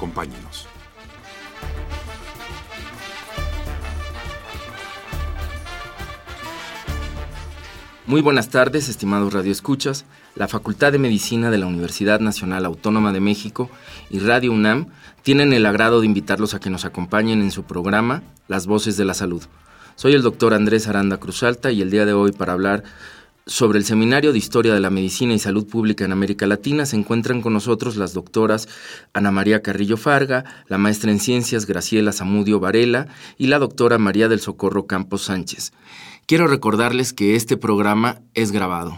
Acompáñenos. Muy buenas tardes, estimados radioescuchas. La Facultad de Medicina de la Universidad Nacional Autónoma de México y Radio UNAM tienen el agrado de invitarlos a que nos acompañen en su programa Las Voces de la Salud. Soy el doctor Andrés Aranda Cruzalta y el día de hoy para hablar sobre el Seminario de Historia de la Medicina y Salud Pública en América Latina se encuentran con nosotros las doctoras Ana María Carrillo Farga, la maestra en Ciencias Graciela Zamudio Varela y la doctora María del Socorro Campos Sánchez. Quiero recordarles que este programa es grabado.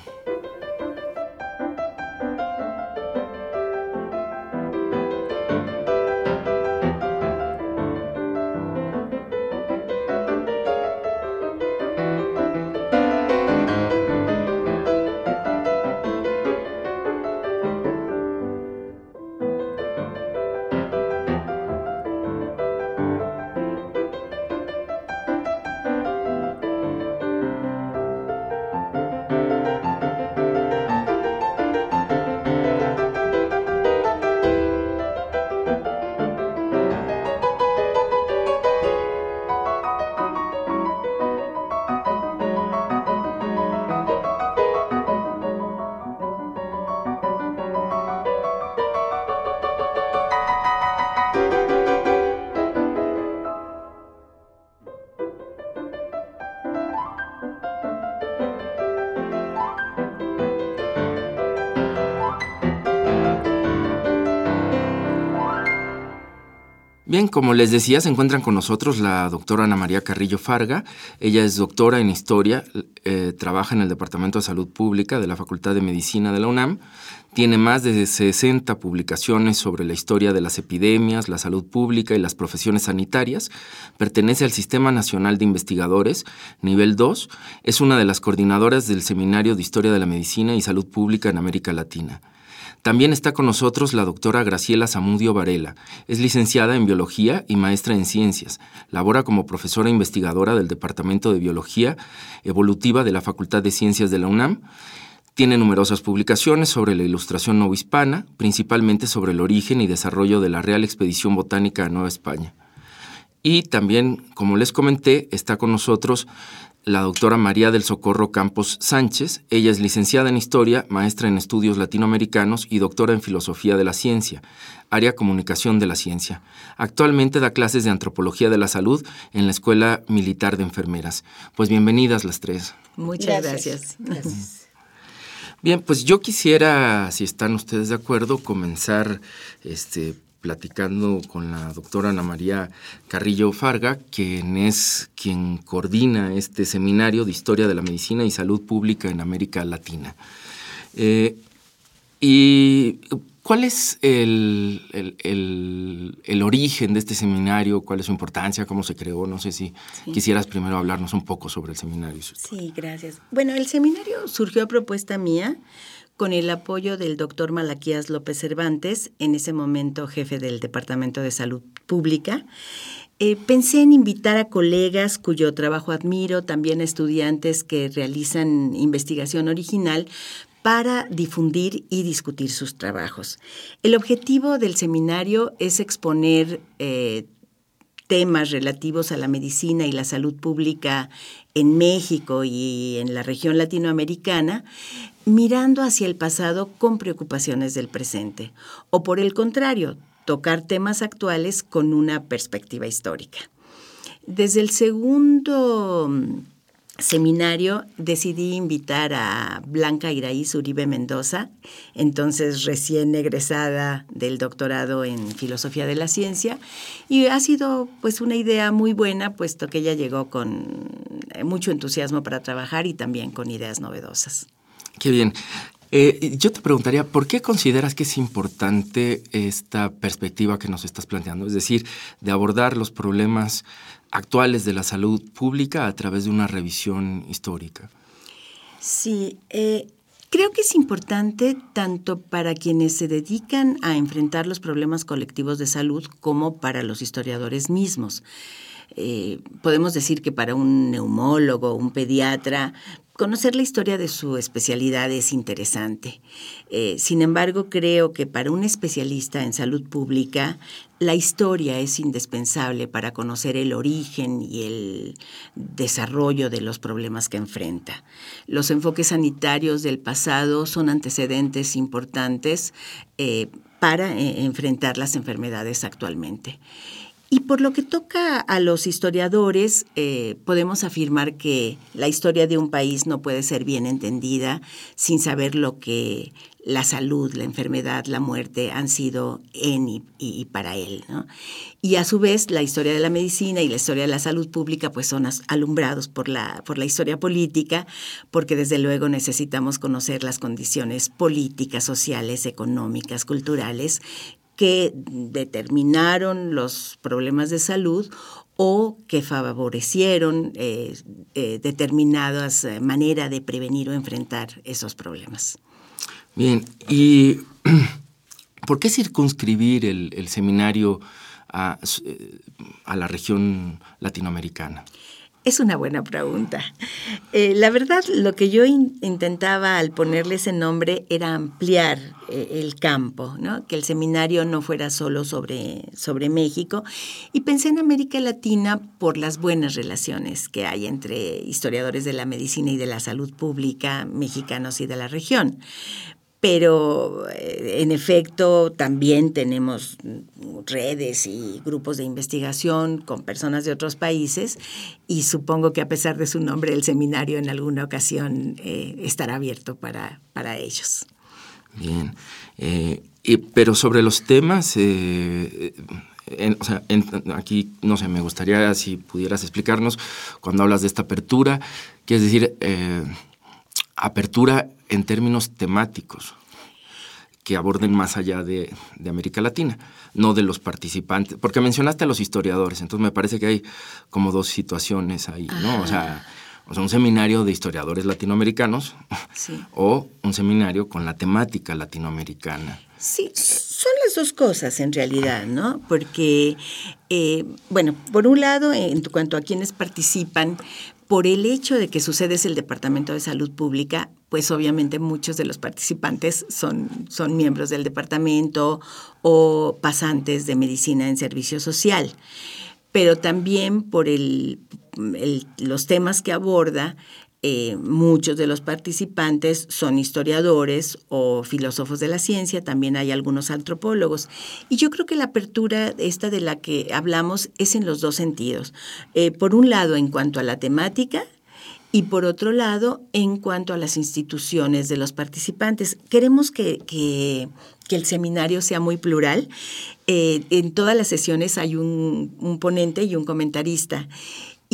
Como les decía, se encuentran con nosotros la doctora Ana María Carrillo Farga. Ella es doctora en historia, eh, trabaja en el Departamento de Salud Pública de la Facultad de Medicina de la UNAM. Tiene más de 60 publicaciones sobre la historia de las epidemias, la salud pública y las profesiones sanitarias. Pertenece al Sistema Nacional de Investigadores, nivel 2. Es una de las coordinadoras del Seminario de Historia de la Medicina y Salud Pública en América Latina. También está con nosotros la doctora Graciela Zamudio Varela. Es licenciada en Biología y maestra en Ciencias. Labora como profesora investigadora del Departamento de Biología Evolutiva de la Facultad de Ciencias de la UNAM. Tiene numerosas publicaciones sobre la ilustración novohispana, principalmente sobre el origen y desarrollo de la Real Expedición Botánica a Nueva España. Y también, como les comenté, está con nosotros la doctora María del Socorro Campos Sánchez. Ella es licenciada en Historia, maestra en Estudios Latinoamericanos y doctora en Filosofía de la Ciencia, área Comunicación de la Ciencia. Actualmente da clases de Antropología de la Salud en la Escuela Militar de Enfermeras. Pues bienvenidas las tres. Muchas gracias. gracias. Bien, pues yo quisiera, si están ustedes de acuerdo, comenzar este, platicando con la doctora Ana María Carrillo Farga, quien es quien coordina este seminario de Historia de la Medicina y Salud Pública en América Latina. Eh, ¿Y cuál es el, el, origen de este seminario? ¿Cuál es su importancia? ¿Cómo se creó? No sé si quisieras primero hablarnos un poco sobre el seminario. Sí, gracias. Bueno, el seminario surgió a propuesta mía con el apoyo del doctor Malaquías López Cervantes, en ese momento jefe del Departamento de Salud Pública. Eh, pensé en invitar a colegas cuyo trabajo admiro, también estudiantes que realizan investigación original, para difundir y discutir sus trabajos. El objetivo del seminario es exponer eh, temas relativos a la medicina y la salud pública en México y en la región latinoamericana, mirando hacia el pasado con preocupaciones del presente, o por el contrario, tocar temas actuales con una perspectiva histórica. Desde el segundo mm, seminario decidí invitar a Blanca Iraíz Uribe Mendoza, entonces recién egresada del doctorado en Filosofía de la Ciencia, y ha sido pues una idea muy buena, puesto que ella llegó con mucho entusiasmo para trabajar y también con ideas novedosas. Qué bien. Eh, yo te preguntaría, ¿por qué consideras que es importante esta perspectiva que nos estás planteando? Es decir, de abordar los problemas actuales de la salud pública a través de una revisión histórica. Sí, eh, Creo que es importante tanto para quienes se dedican a enfrentar los problemas colectivos de salud como para los historiadores mismos. Eh, podemos decir que para un neumólogo, un pediatra, conocer la historia de su especialidad es interesante. Eh, sin embargo, creo que para un especialista en salud pública, la historia es indispensable para conocer el origen y el desarrollo de los problemas que enfrenta. Los enfoques sanitarios del pasado son antecedentes importantes eh, para enfrentar las enfermedades actualmente. Y por lo que toca a los historiadores, eh, podemos afirmar que la historia de un país no puede ser bien entendida sin saber lo que la salud, la enfermedad, la muerte han sido en y, para él. Y a su vez, la historia de la medicina y la historia de la salud pública pues son alumbrados por la, por la historia política, porque desde luego necesitamos conocer las condiciones políticas, sociales, económicas, culturales que determinaron los problemas de salud o que favorecieron eh, eh, determinadas eh, maneras de prevenir o enfrentar esos problemas. Bien, ¿y por qué circunscribir el, seminario a, la región latinoamericana? Es una buena pregunta. Eh, la verdad, lo que yo intentaba al ponerle ese nombre era ampliar eh, el campo, ¿no? que el seminario no fuera solo sobre, sobre México. Y pensé en América Latina por las buenas relaciones que hay entre historiadores de la medicina y de la salud pública mexicanos y de la región pero eh, en efecto también tenemos redes y grupos de investigación con personas de otros países y supongo que a pesar de su nombre el seminario en alguna ocasión eh, estará abierto para, para ellos. Bien, eh, pero sobre los temas, o sea, aquí, no sé, me gustaría si pudieras explicarnos cuando hablas de esta apertura, que es decir, apertura en términos temáticos que aborden más allá de, América Latina, no de los participantes, porque mencionaste a los historiadores, entonces me parece que hay como dos situaciones ahí, ¿no? O sea, o sea, un seminario de historiadores latinoamericanos o un seminario con la temática latinoamericana. Sí, son las dos cosas en realidad, ¿no? Porque, eh, bueno, por un lado, en cuanto a quienes participan, por el hecho de que su sede es el Departamento de Salud Pública, pues obviamente muchos de los participantes son, son miembros del departamento o pasantes de medicina en servicio social. Pero también por el, los temas que aborda, eh, muchos de los participantes son historiadores o filósofos de la ciencia, también hay algunos antropólogos. Y yo creo que la apertura esta de la que hablamos es en los dos sentidos. Eh, por un lado, en cuanto a la temática, y por otro lado, en cuanto a las instituciones de los participantes. Queremos que, que, el seminario sea muy plural. Eh, en todas las sesiones hay un ponente y un comentarista.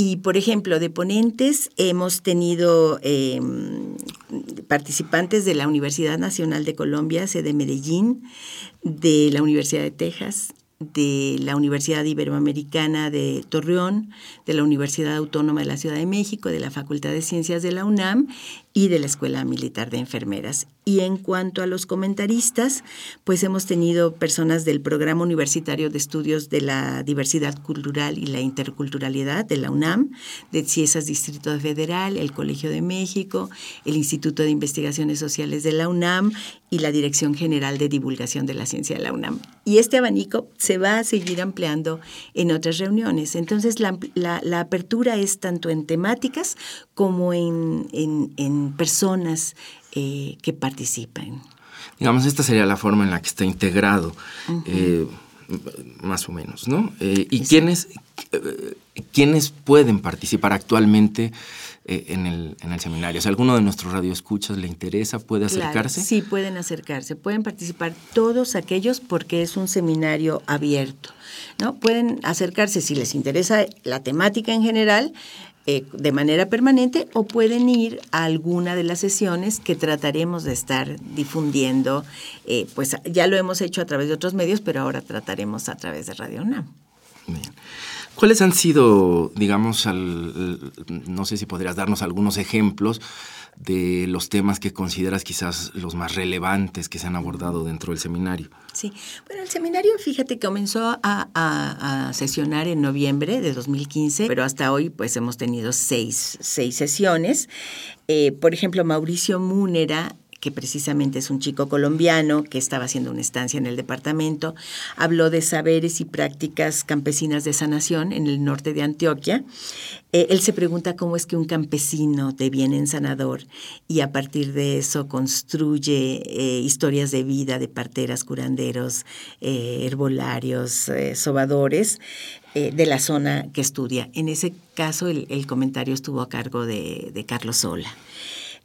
Y, por ejemplo, de ponentes hemos tenido em, participantes de la Universidad Nacional de Colombia, sede Medellín, de la Universidad de Texas, de la Universidad Iberoamericana de Torreón, de la Universidad Autónoma de la Ciudad de México, de la Facultad de Ciencias de la UNAM y de la Escuela Militar de Enfermeras. Y en cuanto a los comentaristas, pues hemos tenido personas del Programa Universitario de Estudios de la Diversidad Cultural y la Interculturalidad de la UNAM, de CIESAS Distrito Federal, el Colegio de México, el Instituto de Investigaciones Sociales de la UNAM y la Dirección General de Divulgación de la Ciencia de la UNAM. Y este abanico se va a seguir ampliando en otras reuniones. Entonces, la, apertura es tanto en temáticas como en, en personas eh, que participen. Digamos, esta sería la forma en la que está integrado, eh, más o menos, ¿no? Eh, ¿Y quiénes, quiénes pueden participar actualmente en el, en, el, seminario? Si alguno de nuestros radioescuchas le interesa, ¿puede acercarse? sí, pueden acercarse. Pueden participar todos aquellos porque es un seminario abierto. ¿no? Pueden acercarse si les interesa la temática en general eh, de manera permanente o pueden ir a alguna de las sesiones que trataremos de estar difundiendo. Eh, pues ya lo hemos hecho a través de otros medios, pero ahora trataremos a través de Radio UNAM. ¿Cuáles han sido, digamos, no sé si podrías darnos algunos ejemplos de los temas que consideras quizás los más relevantes que se han abordado dentro del seminario? Sí, bueno, el seminario, fíjate, comenzó a, sesionar en noviembre de 2015, pero hasta hoy pues hemos tenido seis, sesiones. Eh, por ejemplo, Mauricio Múnera que precisamente es un chico colombiano que estaba haciendo una estancia en el departamento, habló de saberes y prácticas campesinas de sanación en el norte de Antioquia. Eh, él se pregunta cómo es que un campesino deviene en sanador y a partir de eso construye eh, historias de vida de parteras, curanderos, eh, herbolarios, sobadores de la zona que estudia. En ese caso el, comentario estuvo a cargo de, de Carlos Sola.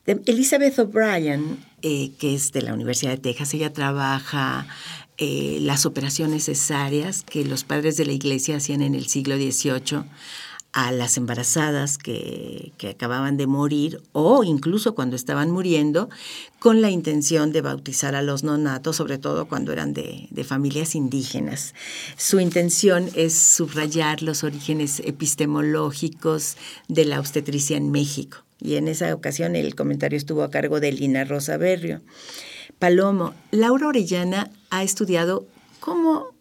Elizabeth O'Brien, eh, que es de la Universidad de Texas, ella trabaja eh, las operaciones cesáreas que los padres de la iglesia hacían en el siglo XVIII a las embarazadas que, acababan de morir o incluso cuando estaban muriendo, con la intención de bautizar a los nonatos, sobre todo cuando eran de familias indígenas. Su intención es subrayar los orígenes epistemológicos de la obstetricia en México y en esa ocasión el comentario estuvo a cargo de Lina Rosa Berrio. Palomo, Laura Orellana ha estudiado cómo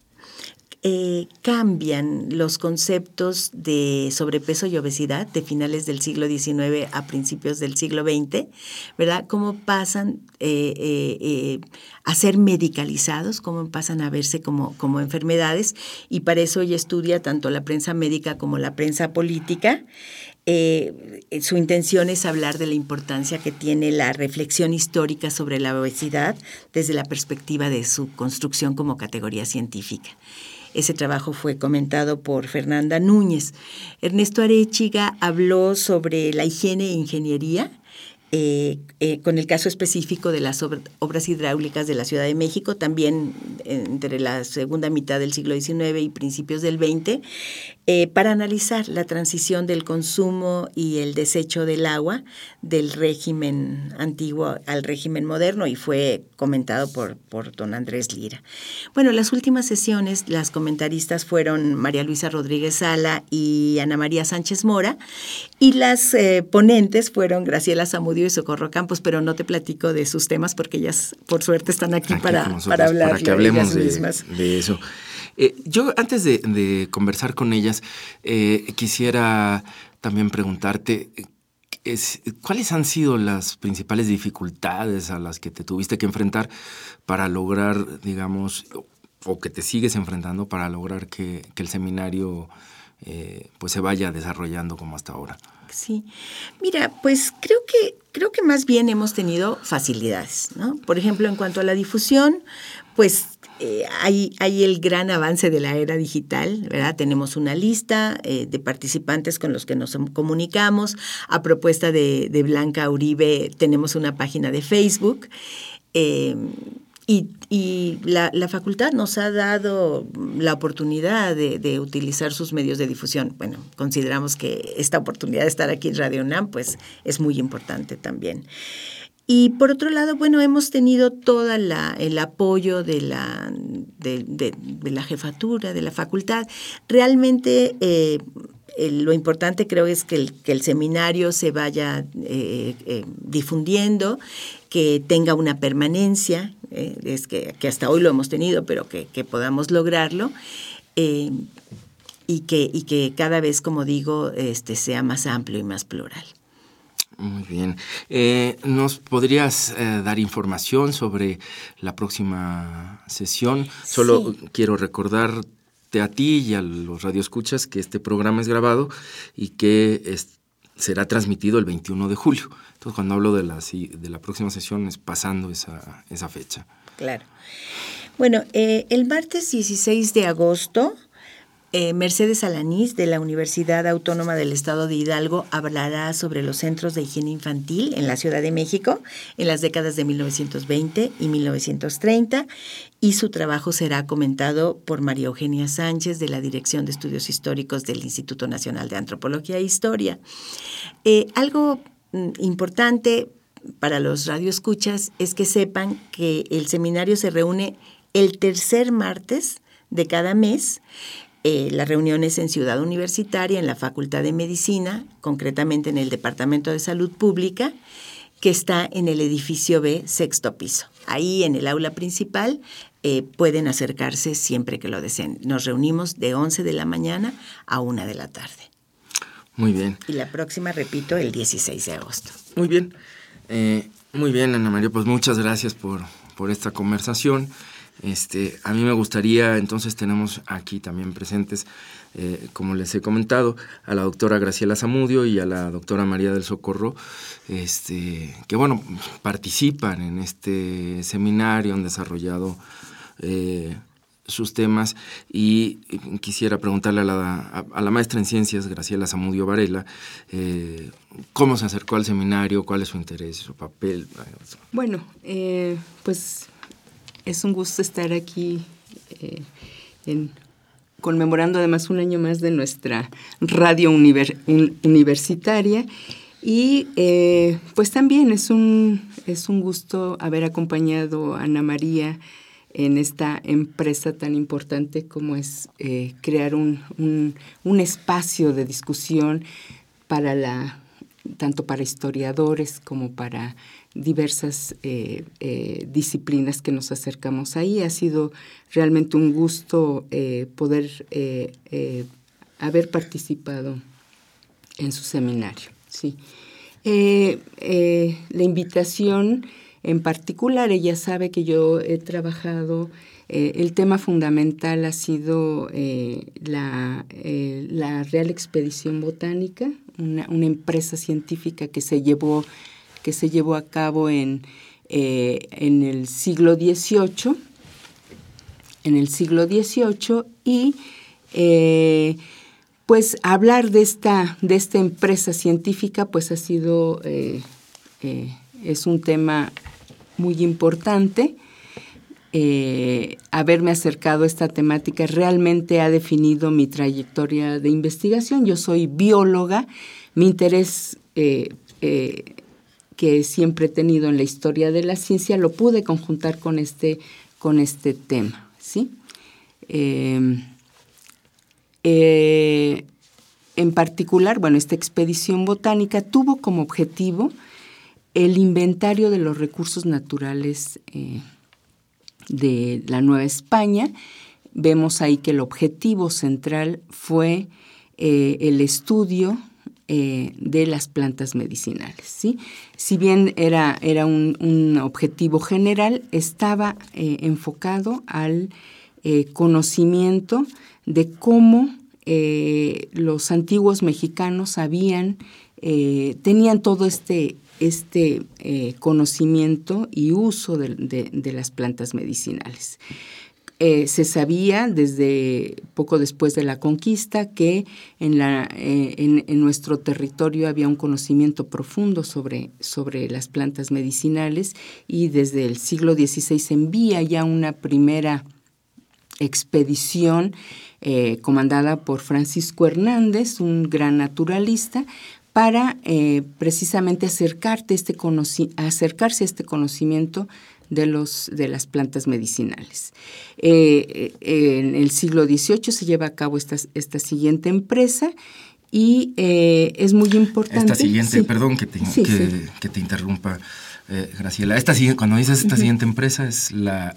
eh, cambian los conceptos de sobrepeso y obesidad de finales del siglo XIX a principios del siglo XX, ¿verdad? Cómo pasan eh, eh, a ser medicalizados, cómo pasan a verse como, como enfermedades, y para eso ella estudia tanto la prensa médica como la prensa política. Eh, su intención es hablar de la importancia que tiene la reflexión histórica sobre la obesidad desde la perspectiva de su construcción como categoría científica. Ese trabajo fue comentado por Fernanda Núñez. Ernesto Arechiga habló sobre la higiene e ingeniería eh, eh, con el caso específico de las obras hidráulicas de la Ciudad de México, también entre la segunda mitad del siglo XIX y principios del XX, eh, para analizar la transición del consumo y el desecho del agua del régimen antiguo al régimen moderno y fue comentado por, por don Andrés Lira. Bueno, las últimas sesiones, las comentaristas fueron María Luisa Rodríguez Sala y Ana María Sánchez Mora y las ponentes fueron Graciela Zamudio y Socorro Campos, pero no te platico de sus temas porque ellas, por suerte, están aquí, para, para hablar. Para que hablemos de, eso. Eh, yo, antes de, conversar con ellas, eh, quisiera también preguntarte. ¿Cuáles han sido las principales dificultades a las que te tuviste que enfrentar para lograr, digamos, o que te sigues enfrentando para lograr que, el seminario eh, pues se vaya desarrollando como hasta ahora? Sí. Mira, pues creo que, creo que más bien hemos tenido facilidades, ¿no? Por ejemplo, en cuanto a la difusión, pues eh, hay, hay, el gran avance de la era digital, ¿verdad? Tenemos una lista eh, de participantes con los que nos comunicamos. A propuesta de, Blanca Uribe, tenemos una página de Facebook. Eh, y, la, facultad nos ha dado la oportunidad de, utilizar sus medios de difusión. Bueno, consideramos que esta oportunidad de estar aquí en Radio UNAM pues, es muy importante también. Y por otro lado, bueno, hemos tenido todo el apoyo de la, de, la jefatura, de la facultad. Realmente eh, lo importante creo es que el, que el seminario se vaya eh, eh, difundiendo, que tenga una permanencia, eh, es que, hasta hoy lo hemos tenido, pero que, podamos lograrlo. y, que, y que cada vez, como digo, este, sea más amplio y más plural. Muy bien. ¿Nos podrías dar información sobre la próxima sesión? Solo quiero recordar a ti y a los radioescuchas que este programa es grabado y que será transmitido el 21 de julio. Entonces, cuando hablo de la, de la próxima sesión es pasando esa, esa fecha. Claro. Bueno, eh, el martes 16 de agosto Eh, Mercedes Alanís, de la Universidad Autónoma del Estado de Hidalgo, hablará sobre los centros de higiene infantil en la Ciudad de México en las décadas de 1920 y 1930 y su trabajo será comentado por María Eugenia Sánchez de la Dirección de Estudios Históricos del Instituto Nacional de Antropología e Historia. Eh, algo importante para los radioescuchas es que sepan que el seminario se reúne el tercer martes de cada mes eh, las reuniones en Ciudad Universitaria, en la Facultad de Medicina, concretamente en el Departamento de Salud Pública, que está en el edificio B, sexto piso. Ahí en el aula principal eh, pueden acercarse siempre que lo deseen. Nos reunimos de 11 de la mañana a 1 de la tarde. Muy bien. Y la próxima, repito, el 16 de agosto. Muy bien. Eh, muy bien, Ana María, pues muchas gracias por, por esta conversación. Este, a mí me gustaría, entonces tenemos aquí también presentes, eh, como les he comentado, a la doctora Graciela Zamudio y a la doctora María del Socorro, este, que bueno, participan en este seminario, han desarrollado eh, sus temas y quisiera preguntarle a la, maestra en ciencias, Graciela Zamudio Varela, eh, cómo se acercó al seminario, cuál es su interés, su papel. Bueno, pues es un gusto estar aquí eh, conmemorando además un año más de nuestra radio universitaria. Y eh, pues también es un, es un gusto haber acompañado a Ana María en esta empresa tan importante como es eh, crear un, un, espacio de discusión para la, tanto para historiadores como para diversas eh, eh, disciplinas que nos acercamos ahí. Ha sido realmente un gusto poder haber participado en su seminario. Sí. la invitación en particular, ella sabe que yo he trabajado, el tema fundamental ha sido la, la, Real Expedición Botánica, una, empresa científica que se llevó que se llevó a cabo en, eh, en el siglo XVIII, en el siglo XVIII y eh, pues hablar de esta, de esta empresa científica pues ha sido, eh, es un tema muy importante. haberme acercado a esta temática realmente ha definido mi trayectoria de investigación. Yo soy bióloga, mi interés que siempre he tenido en la historia de la ciencia, lo pude conjuntar con este, con este tema. ¿sí? Eh, en particular, bueno, esta expedición botánica tuvo como objetivo el inventario de los recursos naturales eh, de la Nueva España. Vemos ahí que el objetivo central fue eh, el estudio eh, de las plantas medicinales. ¿sí? Si bien era, era un, objetivo general, estaba enfocado al conocimiento de cómo los antiguos mexicanos habían, tenían todo este, este conocimiento y uso de las plantas medicinales. Eh, se sabía desde poco después de la conquista que en, la, eh, en, nuestro territorio había un conocimiento profundo sobre, sobre las plantas medicinales y desde el siglo XVI se envía ya una primera expedición eh, comandada por Francisco Hernández, un gran naturalista, para precisamente acercarte este acercarse a este conocimiento de, los, de las plantas medicinales. Eh, eh, en el siglo XVIII se lleva a cabo esta, esta siguiente empresa y eh, es muy importante. Esta siguiente, perdón que te, que, te interrumpa, Graciela. Esta, cuando dices esta siguiente empresa es la,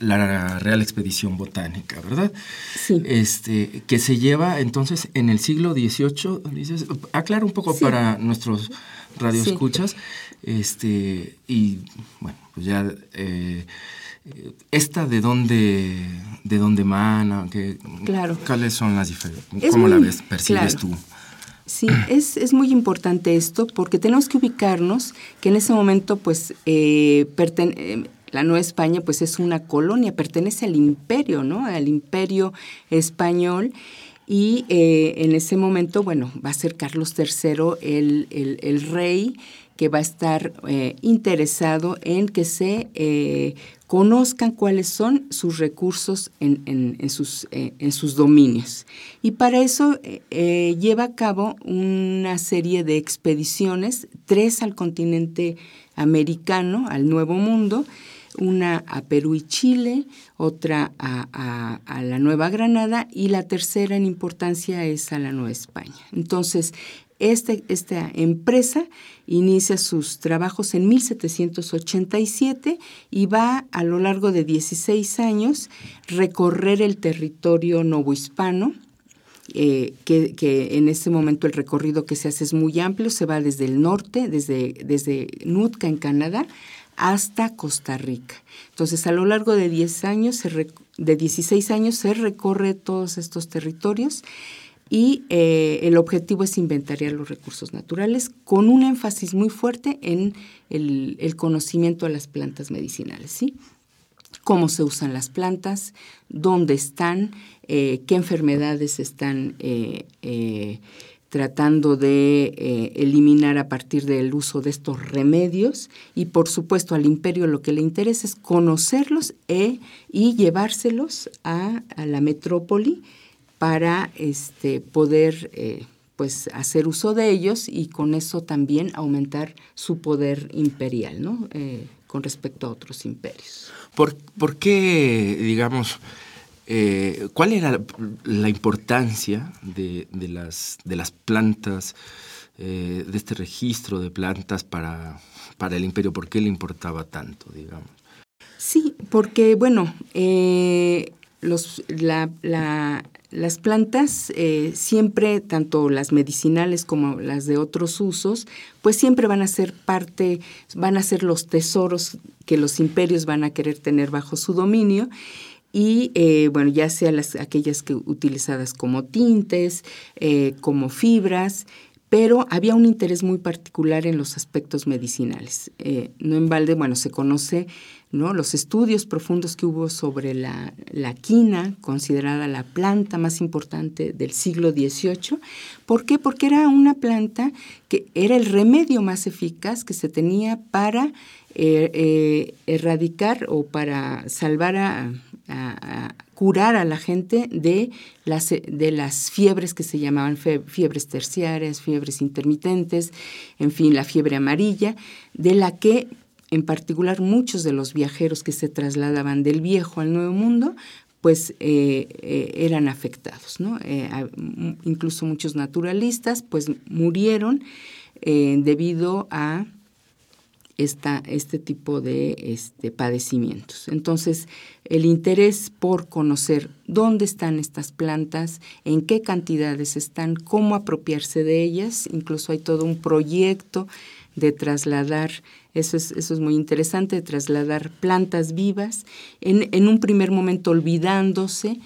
Real Expedición Botánica, ¿verdad? Sí. Este, que se lleva entonces en el siglo XVIII, dices, aclara un poco para nuestros radioescuchas, este, y bueno, pues ya, eh, ¿esta de dónde, de dónde emana? claro. ¿Cuáles son las diferencias? ¿Cómo la ves, percibes tú? Sí, es, es, muy importante esto porque tenemos que ubicarnos que en ese momento, pues, eh, eh, la Nueva España, pues, es una colonia, pertenece al imperio, ¿no? Al imperio español Y en ese momento, bueno, va a ser Carlos III el, el rey que va a estar eh, interesado en que se eh, conozcan cuáles son sus recursos en, sus, eh, en sus, dominios. Y para eso lleva a cabo una serie de expediciones, tres al continente americano, al Nuevo Mundo, una a Perú y Chile, otra a, a, la Nueva Granada y la tercera en importancia es a la Nueva España. Entonces, este, esta empresa inicia sus trabajos en 1787 y va a lo largo de 16 años recorrer el territorio novohispano, eh, que, en ese momento el recorrido que se hace es muy amplio, se va desde el norte, desde, desde Nootka en Canadá, hasta Costa Rica. Entonces, a lo largo de 10 años, de 16 años, se recorre todos estos territorios y eh, el objetivo es inventariar los recursos naturales con un énfasis muy fuerte en el, conocimiento de las plantas medicinales, ¿sí? Cómo se usan las plantas, dónde están, eh, qué enfermedades están eh, tratando de eliminar a partir del uso de estos remedios y por supuesto al imperio lo que le interesa es conocerlos e, y llevárselos a, a la metrópoli para este, poder eh, pues, hacer uso de ellos y con eso también aumentar su poder imperial, ¿no? Eh, con respecto a otros imperios. ¿Por, qué, digamos, eh, cuál era la, importancia de, las, de las plantas, de este registro de plantas para, para el imperio? ¿Por qué le importaba tanto, digamos? Sí, porque, bueno, los, la, las plantas eh, siempre, tanto las medicinales como las de otros usos, pues siempre van a ser parte, van a ser los tesoros que los imperios van a querer tener bajo su dominio y eh, bueno, ya sea las, aquellas que utilizadas como tintes, eh, como fibras, pero había un interés muy particular en los aspectos medicinales. no en balde, bueno, se conoce los estudios profundos que hubo sobre la, quina, considerada la planta más importante del siglo XVIII. ¿Por qué? Porque era una planta que era el remedio más eficaz que se tenía para eh, eh, erradicar o para salvar a, curar a la gente de las, de las fiebres que se llamaban fiebres terciarias, fiebres intermitentes, en fin, la fiebre amarilla, de la que en particular muchos de los viajeros que se trasladaban del viejo al nuevo mundo, pues eh, eh, eran afectados. Eh, incluso muchos naturalistas pues murieron debido a esta, este tipo de este, padecimientos. Entonces, el interés por conocer dónde están estas plantas, en qué cantidades están, cómo apropiarse de ellas, incluso hay todo un proyecto de trasladar, eso es, eso es muy interesante, de trasladar plantas vivas, en, en un primer momento olvidándose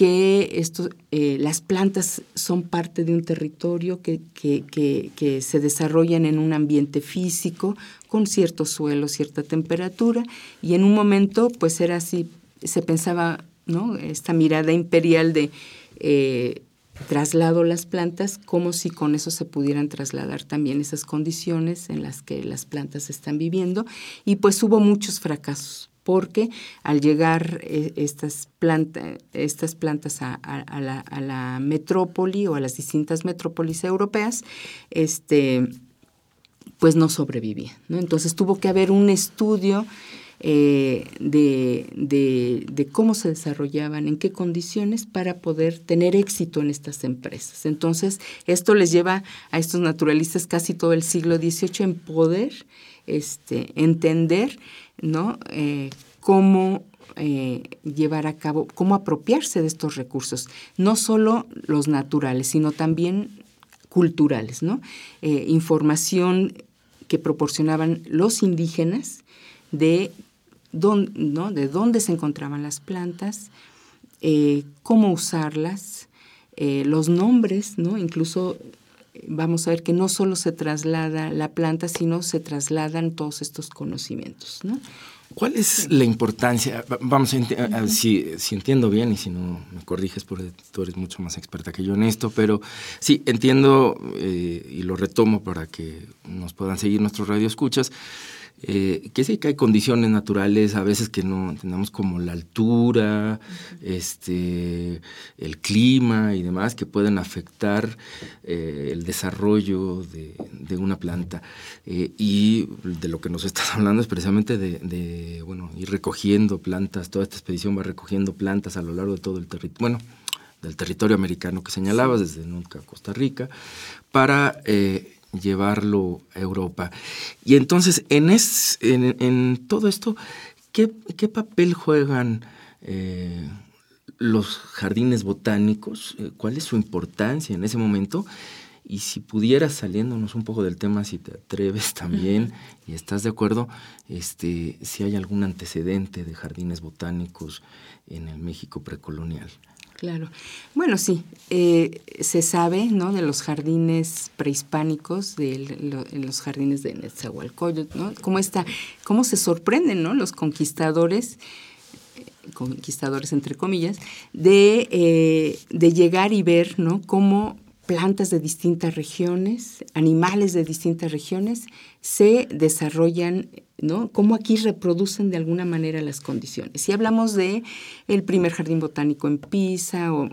que eh, las plantas son parte de un territorio que, que, que, que, se desarrollan en un ambiente físico, con cierto suelo, cierta temperatura, y en un momento pues era así, se pensaba, ¿no? Esta mirada imperial de... Eh, traslado las plantas como si con eso se pudieran trasladar también esas condiciones en las que las plantas están viviendo y pues hubo muchos fracasos porque al llegar eh, estas, estas plantas a, la, metrópoli o a las distintas metrópolis europeas, este, pues no sobrevivían. Entonces tuvo que haber un estudio eh, de, cómo se desarrollaban, en qué condiciones para poder tener éxito en estas empresas. Entonces, esto les lleva a estos naturalistas casi todo el siglo XVIII en poder este, entender ¿no? Eh, cómo eh, llevar a cabo, cómo apropiarse de estos recursos, no solo los naturales, sino también culturales, ¿no? información que proporcionaban los indígenas de ¿no? de dónde se encontraban las plantas, eh, cómo usarlas, eh, los nombres, ¿no? incluso eh, vamos a ver que no solo se traslada la planta, sino se trasladan todos estos conocimientos. ¿no? ¿Cuál es la importancia? Vamos, a, si, entiendo bien y si no me corriges porque tú eres mucho más experta que yo en esto, pero sí, entiendo eh, y lo retomo para que nos puedan seguir nuestros radioescuchas. Eh, que sí que hay condiciones naturales a veces que no tenemos como la altura, este, el clima y demás que pueden afectar eh, el desarrollo de, una planta. Eh, y de lo que nos estás hablando es precisamente de, bueno, ir recogiendo plantas, toda esta expedición va recogiendo plantas a lo largo de todo el territorio, bueno, del territorio americano que señalabas, desde nunca Costa Rica, para llevarlo a Europa. Y entonces, en, en, todo esto, ¿qué, papel juegan eh, los jardines botánicos? Eh, ¿Cuál es su importancia en ese momento? Y si pudieras, saliéndonos un poco del tema, si te atreves también y estás de acuerdo, este, si hay algún antecedente de jardines botánicos en el México precolonial. Claro. Bueno, sí, eh, se sabe ¿no? de los jardines prehispánicos, de los jardines de Netzahualcoyot, ¿no? Cómo, está, cómo se sorprenden ¿no? los conquistadores, eh, conquistadores entre comillas, de, eh, de llegar y ver ¿no? cómo plantas de distintas regiones, animales de distintas regiones, se desarrollan ¿no? Cómo aquí reproducen de alguna manera las condiciones. Si hablamos de el primer jardín botánico en Pisa o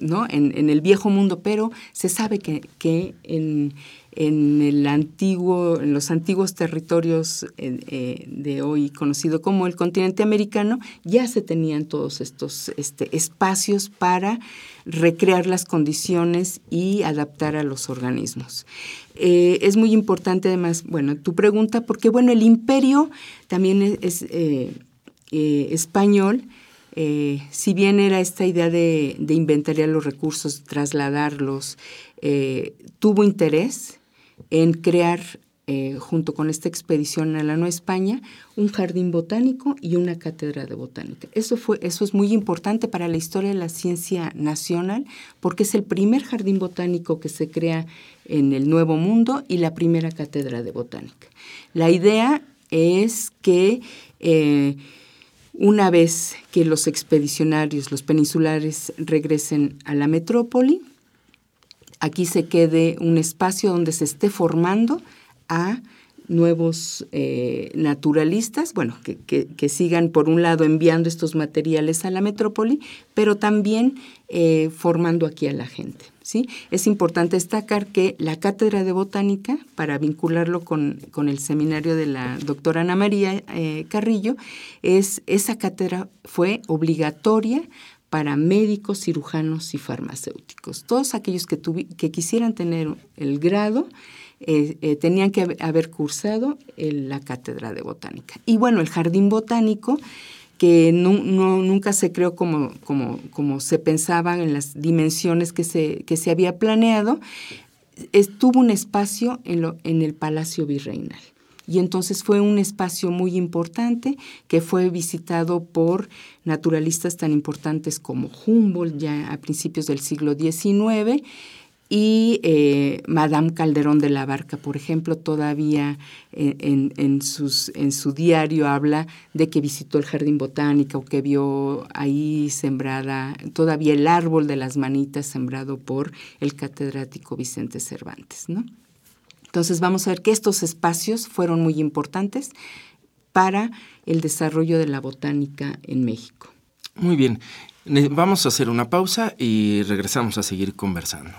¿no? en, el viejo mundo, pero se sabe que, que en, en el antiguo, en los antiguos territorios eh, eh, de hoy conocido como el continente americano, ya se tenían todos estos este, espacios para recrear las condiciones y adaptar a los organismos. Eh, es muy importante además, bueno, tu pregunta, porque bueno, el imperio también es, español, si bien era esta idea de, de inventariar los recursos, trasladarlos, tuvo interés en crear, eh, junto con esta expedición a la Nueva España, un jardín botánico y una cátedra de botánica. Eso, fue, eso es muy importante para la historia de la ciencia nacional, porque es el primer jardín botánico que se crea en el Nuevo Mundo y la primera cátedra de botánica. La idea es que eh, una vez que los expedicionarios, los peninsulares, regresen a la metrópoli, aquí se quede un espacio donde se esté formando a nuevos eh, naturalistas, bueno, que, sigan por un lado enviando estos materiales a la metrópoli, pero también eh, formando aquí a la gente. ¿sí? Es importante destacar que la cátedra de botánica, para vincularlo con, el seminario de la doctora Ana María eh, Carrillo, es, esa cátedra fue obligatoria para médicos, cirujanos y farmacéuticos. Todos aquellos que, que quisieran tener el grado eh, eh, tenían que haber cursado la cátedra de botánica. Y bueno, el jardín botánico, que nunca se creó como, se pensaba en las dimensiones que se, había planeado, estuvo un espacio en, en el Palacio Virreinal. Y entonces fue un espacio muy importante que fue visitado por naturalistas tan importantes como Humboldt ya a principios del siglo XIX y eh, Madame Calderón de la Barca, por ejemplo, todavía en, en, en, su diario habla de que visitó el jardín botánico que vio ahí sembrada, todavía el árbol de las manitas sembrado por el catedrático Vicente Cervantes, ¿no? Entonces vamos a ver que estos espacios fueron muy importantes para el desarrollo de la botánica en México. Muy bien, vamos a hacer una pausa y regresamos a seguir conversando.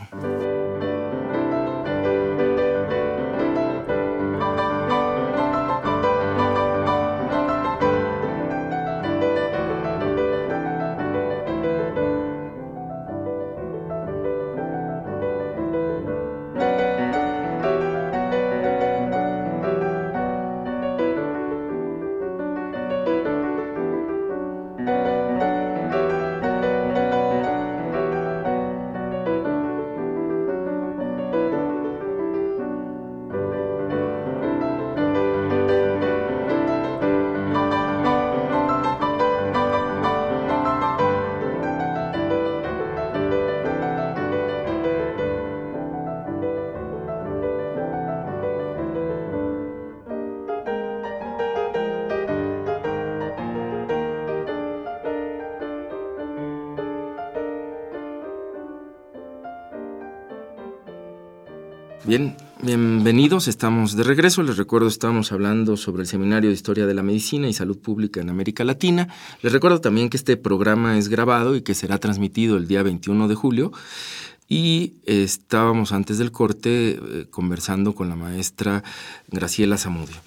Bien, bienvenidos, estamos de regreso. Les recuerdo, estamos hablando sobre el Seminario de Historia de la Medicina y Salud Pública en América Latina. Les recuerdo también que este programa es grabado y que será transmitido el día 21 de julio. Y estábamos antes del corte eh, conversando con la maestra Graciela Zamudio.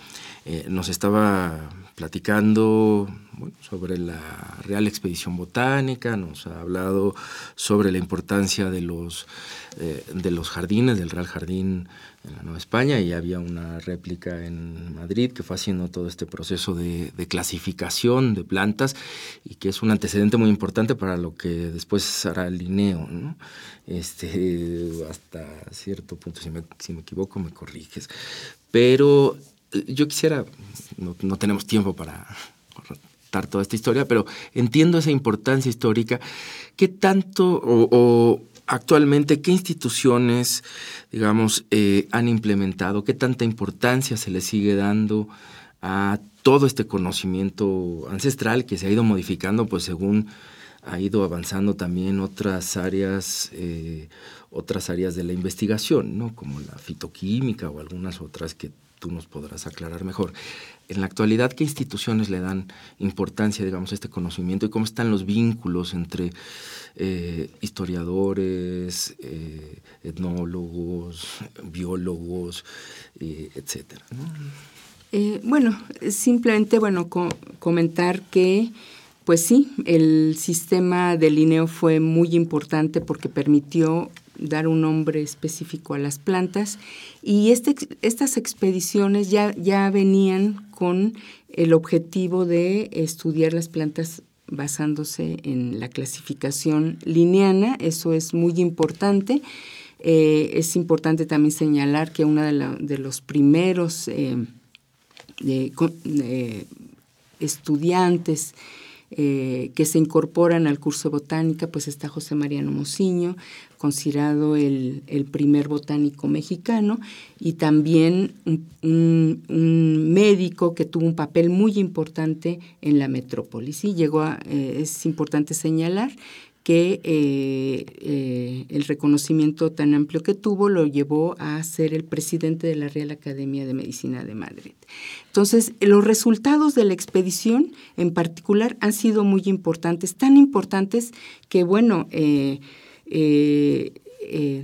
Eh, nos estaba platicando sobre la Real Expedición Botánica, nos ha hablado sobre la importancia de los, eh, de los jardines, del Real Jardín en la Nueva España, y había una réplica en Madrid que fue haciendo todo este proceso de, clasificación de plantas y que es un antecedente muy importante para lo que después hará el Linneo, este, hasta cierto punto, si me, si me equivoco me corriges. Pero yo quisiera, no, tenemos tiempo para contar toda esta historia, pero entiendo esa importancia histórica. ¿Qué tanto o, actualmente qué instituciones, digamos, eh, han implementado, qué tanta importancia se le sigue dando a todo este conocimiento ancestral que se ha ido modificando, pues según ha ido avanzando también otras áreas, eh, otras áreas de la investigación, ¿no? Como la fitoquímica o algunas otras que tú nos podrás aclarar mejor. En la actualidad, ¿qué instituciones le dan importancia, digamos, a este conocimiento y cómo están los vínculos entre eh, historiadores, eh, etnólogos, biólogos, eh, etcétera? bueno, simplemente, bueno, comentar que pues sí, el sistema de lineo fue muy importante porque permitió dar un nombre específico a las plantas y este, estas expediciones ya, ya venían con el objetivo de estudiar las plantas basándose en la clasificación lineana, eso es muy importante. Eh, es importante también señalar que uno de, los primeros eh, estudiantes eh, que se incorporan al curso de botánica, pues está José Mariano Mociño, considerado el, primer botánico mexicano, y también un, médico que tuvo un papel muy importante en la metrópoli. ¿sí? Llegó eh, es importante señalar que eh, eh, el reconocimiento tan amplio que tuvo lo llevó a ser el presidente de la Real Academia de Medicina de Madrid. Entonces, los resultados de la expedición en particular han sido muy importantes, tan importantes que, bueno,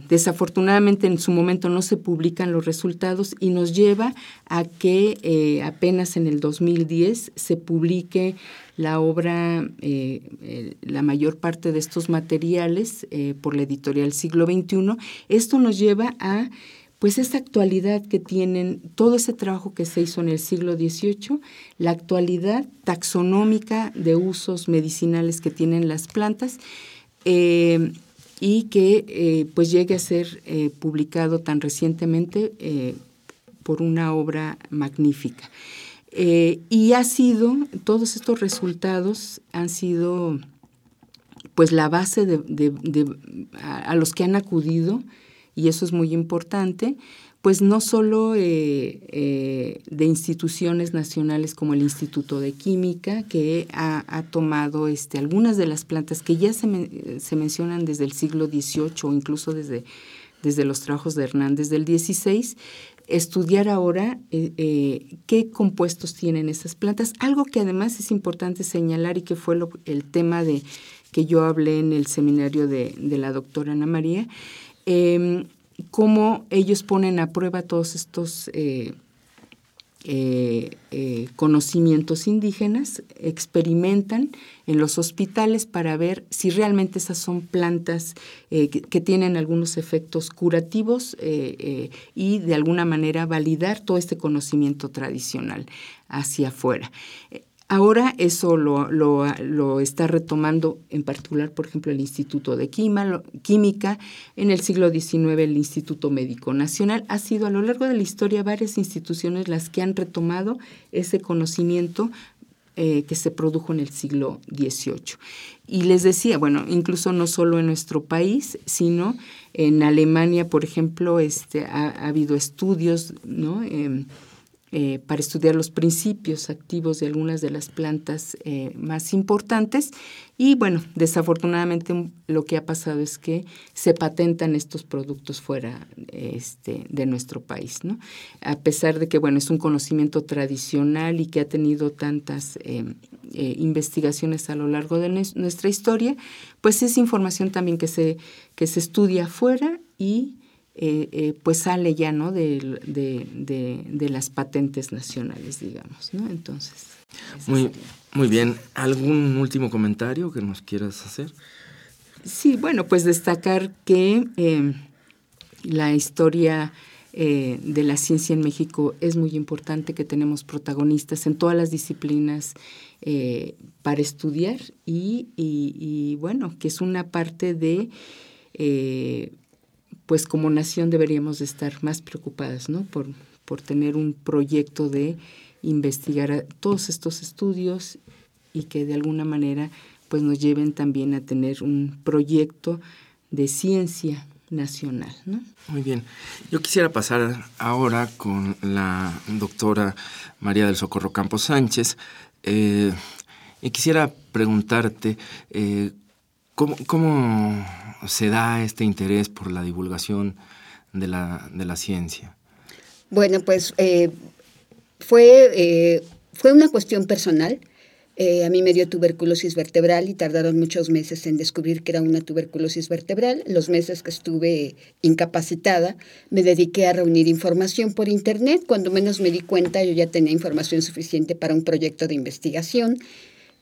desafortunadamente en su momento no se publican los resultados y nos lleva a que apenas en el 2010 se publique la obra, eh, la mayor parte de estos materiales eh, por la editorial Siglo XXI. Esto nos lleva a pues esa actualidad que tienen, todo ese trabajo que se hizo en el siglo XVIII, la actualidad taxonómica de usos medicinales que tienen las plantas eh, y que pues llegue a ser publicado tan recientemente por una obra magnífica. Eh, y ha sido, todos estos resultados han sido pues la base de, a, los que han acudido, y eso es muy importante, pues no solo eh, eh, de instituciones nacionales como el Instituto de Química, que ha, tomado este, algunas de las plantas que ya se, se, mencionan desde el siglo XVIII o incluso desde, desde los trabajos de Hernández del XVI, estudiar ahora eh, eh, qué compuestos tienen esas plantas. Algo que además es importante señalar y que fue el tema de que yo hablé en el seminario de, la doctora Ana María, em, cómo ellos ponen a prueba todos estos eh, eh, eh, conocimientos indígenas, experimentan en los hospitales para ver si realmente esas son plantas eh, que, tienen algunos efectos curativos y de alguna manera validar todo este conocimiento tradicional hacia afuera. Ahora eso lo, está retomando en particular, por ejemplo, el Instituto de Química, en el siglo XIX el Instituto Médico Nacional. Ha sido a lo largo de la historia varias instituciones las que han retomado ese conocimiento eh, que se produjo en el siglo XVIII. Y les decía, bueno, incluso no solo en nuestro país, sino en Alemania, por ejemplo, este, ha, habido estudios, ¿no? Em, eh, para estudiar los principios activos de algunas de las plantas eh, más importantes. Y bueno, desafortunadamente lo que ha pasado es que se patentan estos productos fuera este, de nuestro país, ¿no? A pesar de que, bueno, es un conocimiento tradicional y que ha tenido tantas eh, investigaciones a lo largo de nuestra historia, pues es información también que se, que se estudia afuera y eh, eh, pues sale ya, ¿no? De, de, las patentes nacionales, digamos, ¿no? Entonces. Muy, muy bien. ¿Algún último comentario que nos quieras hacer? Sí, bueno, pues destacar que eh, la historia de la ciencia en México es muy importante, que tenemos protagonistas en todas las disciplinas para estudiar y, y, bueno, que es una parte de pues como nación deberíamos de estar más preocupadas, ¿no? Por, por tener un proyecto de investigar todos estos estudios y que de alguna manera pues nos lleven también a tener un proyecto de ciencia nacional. ¿no? Muy bien. Yo quisiera pasar ahora con la doctora María del Socorro Campos Sánchez eh, y quisiera preguntarte eh, ¿cómo, cómo se da este interés por la divulgación de la, de la ciencia? Bueno, pues eh, fue, eh, fue una cuestión personal. Eh, a mí me dio tuberculosis vertebral y tardaron muchos meses en descubrir que era una tuberculosis vertebral. Los meses que estuve incapacitada, me dediqué a reunir información por Internet. Cuando menos me di cuenta, yo ya tenía información suficiente para un proyecto de investigación.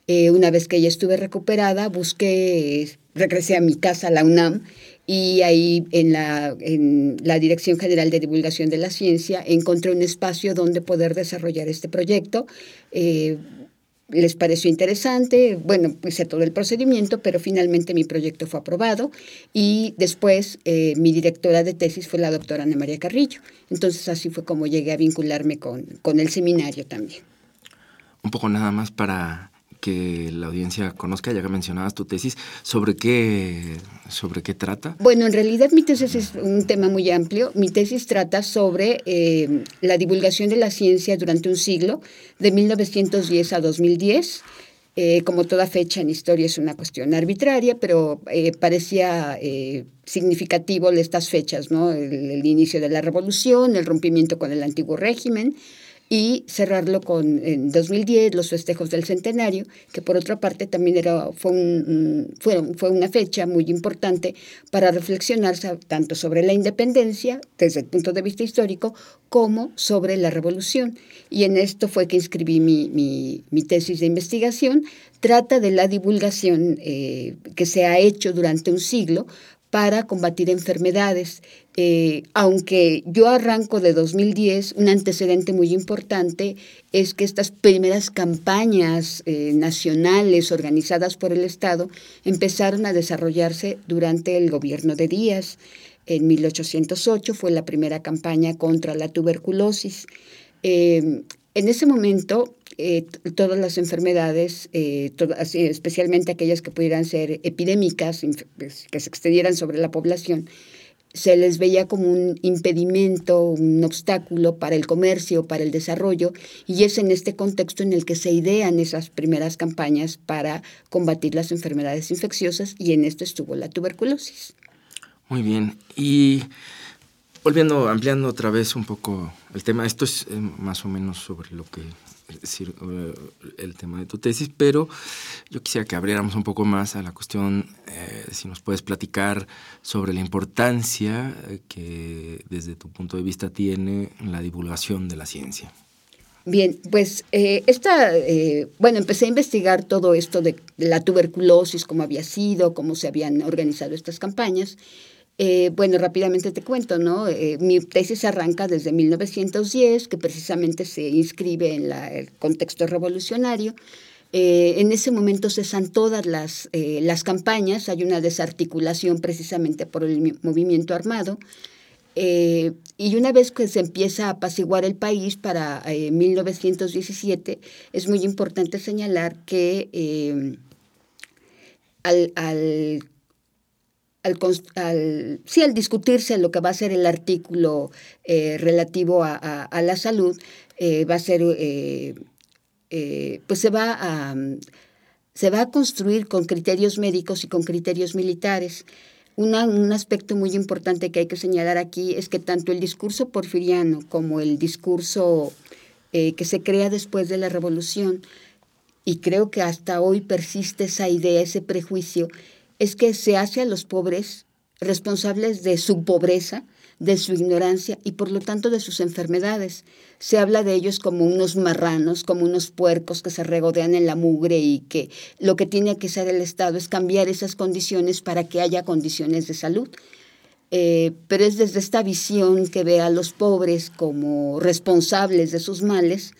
Una vez que ya estuve recuperada, busqué regresé a mi casa, a la UNAM, y ahí en la, en la Dirección General de Divulgación de la Ciencia encontré un espacio donde poder desarrollar este proyecto. Eh, les pareció interesante, bueno, hice todo el procedimiento, pero finalmente mi proyecto fue aprobado y después eh, mi directora de tesis fue la doctora Ana María Carrillo. Entonces así fue como llegué a vincularme con, con el seminario también. Un poco nada más para que la audiencia conozca, ya que mencionabas tu tesis, ¿sobre qué, sobre qué trata? Bueno, en realidad mi tesis es un tema muy amplio. Mi tesis trata sobre eh, la divulgación de la ciencia durante un siglo, de 1910 a 2010. Eh, como toda fecha en historia es una cuestión arbitraria, pero eh, parecía significativo estas fechas, ¿no? el, inicio de la revolución, el rompimiento con el antiguo régimen, y cerrarlo con en 2010 los festejos del centenario, que por otra parte también era, fue, fue, fue una fecha muy importante para reflexionar tanto sobre la independencia desde el punto de vista histórico como sobre la revolución. Y en esto fue que inscribí mi, mi, mi tesis de investigación. Trata de la divulgación eh, que se ha hecho durante un siglo para combatir enfermedades. Eh, aunque yo arranco de 2010, un antecedente muy importante es que estas primeras campañas eh, nacionales organizadas por el Estado empezaron a desarrollarse durante el gobierno de Díaz. En 1808 fue la primera campaña contra la tuberculosis. Eh, en ese momento eh, todas las enfermedades, especialmente aquellas que pudieran ser epidémicas, pues, que se extendieran sobre la población, se les veía como un impedimento, un obstáculo para el comercio, para el desarrollo, y es en este contexto en el que se idean esas primeras campañas para combatir las enfermedades infecciosas, y en esto estuvo la tuberculosis. Muy bien, y volviendo, ampliando otra vez un poco el tema, esto es eh, más o menos sobre lo que eh, el tema de tu tesis, pero yo quisiera que abriéramos un poco más a la cuestión, eh, si nos puedes platicar sobre la importancia eh, que desde tu punto de vista tiene la divulgación de la ciencia. Bien, pues esta, bueno, empecé a investigar todo esto de la tuberculosis, cómo había sido, cómo se habían organizado estas campañas. Eh, bueno, rápidamente te cuento, ¿no? Eh, mi tesis arranca desde 1910, que precisamente se inscribe en el contexto revolucionario. Eh, en ese momento cesan todas las, las campañas, hay una desarticulación precisamente por el movimiento armado. y una vez que se empieza a apaciguar el país para 1917, es muy importante señalar que al, al al, sí, al discutirse lo que va a ser el artículo eh, relativo a, la salud, eh, va a ser, eh, pues se va, a, se va a construir con criterios médicos y con criterios militares. un aspecto muy importante que hay que señalar aquí es que tanto el discurso porfiriano como el discurso que se crea después de la revolución, y creo que hasta hoy persiste esa idea, ese prejuicio, es que se hace a los pobres responsables de su pobreza, de su ignorancia y por lo tanto de sus enfermedades. Se habla de ellos como unos marranos, como unos puercos que se regodean en la mugre y que lo que tiene que hacer el Estado es cambiar esas condiciones para que haya condiciones de salud. Eh, pero es desde esta visión que ve a los pobres como responsables de sus males,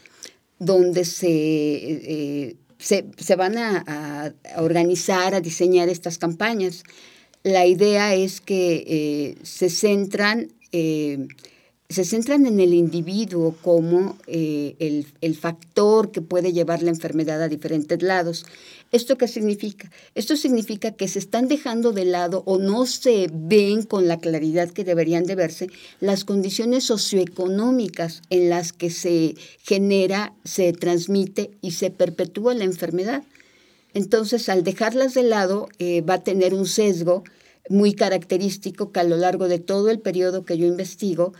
donde se eh, se, van a, organizar, a diseñar estas campañas. La idea es que eh, se centran eh, se centran en el individuo como eh, el, el, factor que puede llevar la enfermedad a diferentes lados. ¿Esto qué significa? Esto significa que se están dejando de lado o no se ven con la claridad que deberían de verse las condiciones socioeconómicas en las que se genera, se transmite y se perpetúa la enfermedad. Entonces, al dejarlas de lado, eh, va a tener un sesgo muy característico que a lo largo de todo el periodo que yo investigo,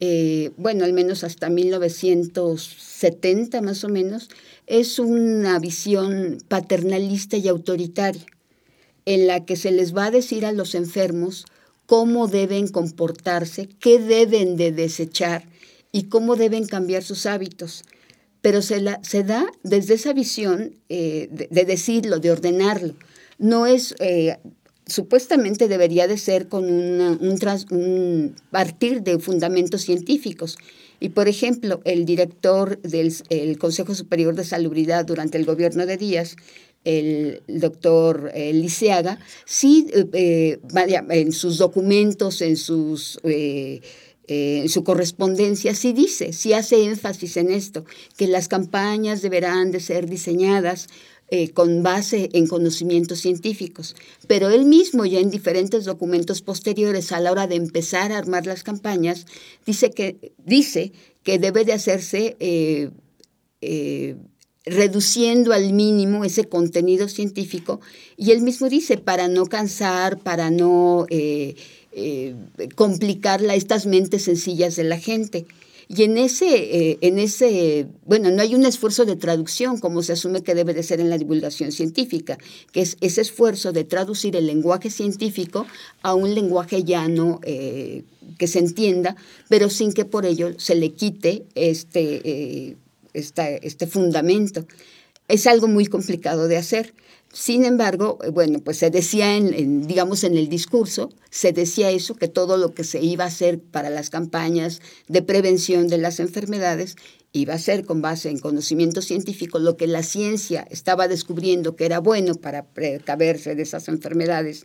eh, bueno, al menos hasta 1970 más o menos, es una visión paternalista y autoritaria, en la que se les va a decir a los enfermos cómo deben comportarse, qué deben de desechar y cómo deben cambiar sus hábitos. Pero se, la, se da desde esa visión eh, de, decirlo, de ordenarlo. No es, eh, supuestamente debería de ser con un, un partir de fundamentos científicos, y, por ejemplo, el director del Consejo Superior de Salubridad durante el gobierno de Díaz, el doctor eh, Liceaga, sí, eh, en sus documentos, en sus... Eh, su correspondencia sí dice, sí hace énfasis en esto, que las campañas deberán de ser diseñadas eh, con base en conocimientos científicos. Pero él mismo ya en diferentes documentos posteriores a la hora de empezar a armar las campañas, dice que, dice que debe de hacerse eh, eh, reduciendo al mínimo ese contenido científico y él mismo dice para no cansar, para no complicar estas mentes sencillas de la gente. Y en ese, eh, en ese, bueno, no hay un esfuerzo de traducción como se asume que debe de ser en la divulgación científica, que es ese esfuerzo de traducir el lenguaje científico a un lenguaje llano eh, que se entienda, pero sin que por ello se le quite este, eh, este fundamento. Es algo muy complicado de hacer. Sin embargo, eh, bueno, pues se decía, en, digamos, en el discurso, se decía eso, que todo lo que se iba a hacer para las campañas de prevención de las enfermedades iba a ser con base en conocimiento científico, lo que la ciencia estaba descubriendo que era bueno para precaverse de esas enfermedades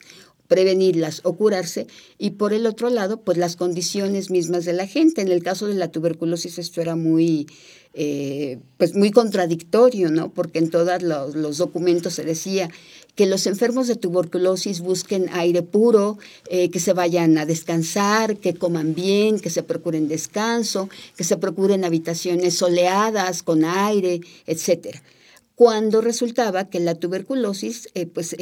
prevenirlas o curarse, y por el otro lado, pues las condiciones mismas de la gente. En el caso de la tuberculosis esto era muy, eh, pues muy contradictorio, ¿no? Porque en todos los, documentos se decía que los enfermos de tuberculosis busquen aire puro, eh, que se vayan a descansar, que coman bien, que se procuren descanso, que se procuren habitaciones soleadas, con aire, etcétera cuando resultaba que la tuberculosis eh, pues,